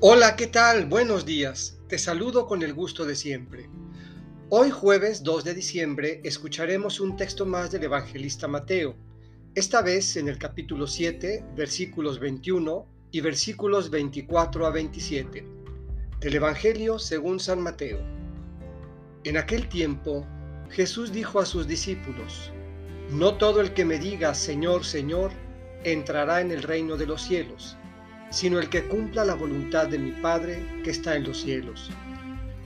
Hola, ¿qué tal? Buenos días. Te saludo con el gusto de siempre. Hoy jueves 2 de diciembre escucharemos un texto más del evangelista Mateo, esta vez en el capítulo 7, versículos 21 y versículos 24 a 27, del Evangelio según San Mateo. En aquel tiempo, Jesús dijo a sus discípulos, No todo el que me diga Señor, Señor, entrará en el reino de los cielos, sino el que cumpla la voluntad de mi Padre que está en los cielos.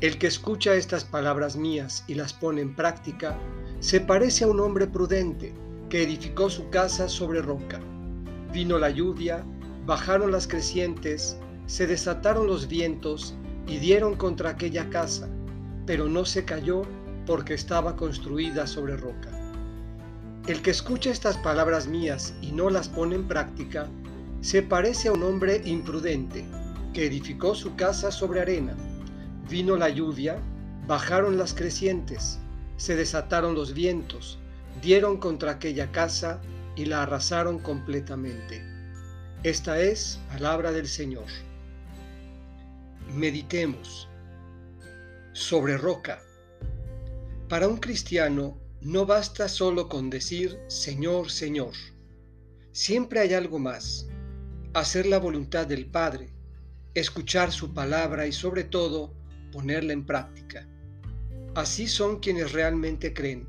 El que escucha estas palabras mías y las pone en práctica, se parece a un hombre prudente que edificó su casa sobre roca. Vino la lluvia, bajaron las crecientes, se desataron los vientos y dieron contra aquella casa, pero no se cayó porque estaba construida sobre roca. El que escucha estas palabras mías y no las pone en práctica, se parece a un hombre imprudente que edificó su casa sobre arena. Vino la lluvia, bajaron las crecientes, se desataron los vientos, dieron contra aquella casa y la arrasaron completamente. Esta es palabra del Señor. Meditemos. Sobre roca. Para un cristiano no basta solo con decir Señor, Señor. Siempre hay algo más. Hacer la voluntad del Padre, escuchar su palabra y sobre todo ponerla en práctica. Así son quienes realmente creen,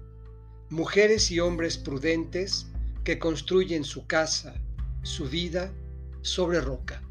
mujeres y hombres prudentes que construyen su casa, su vida sobre roca.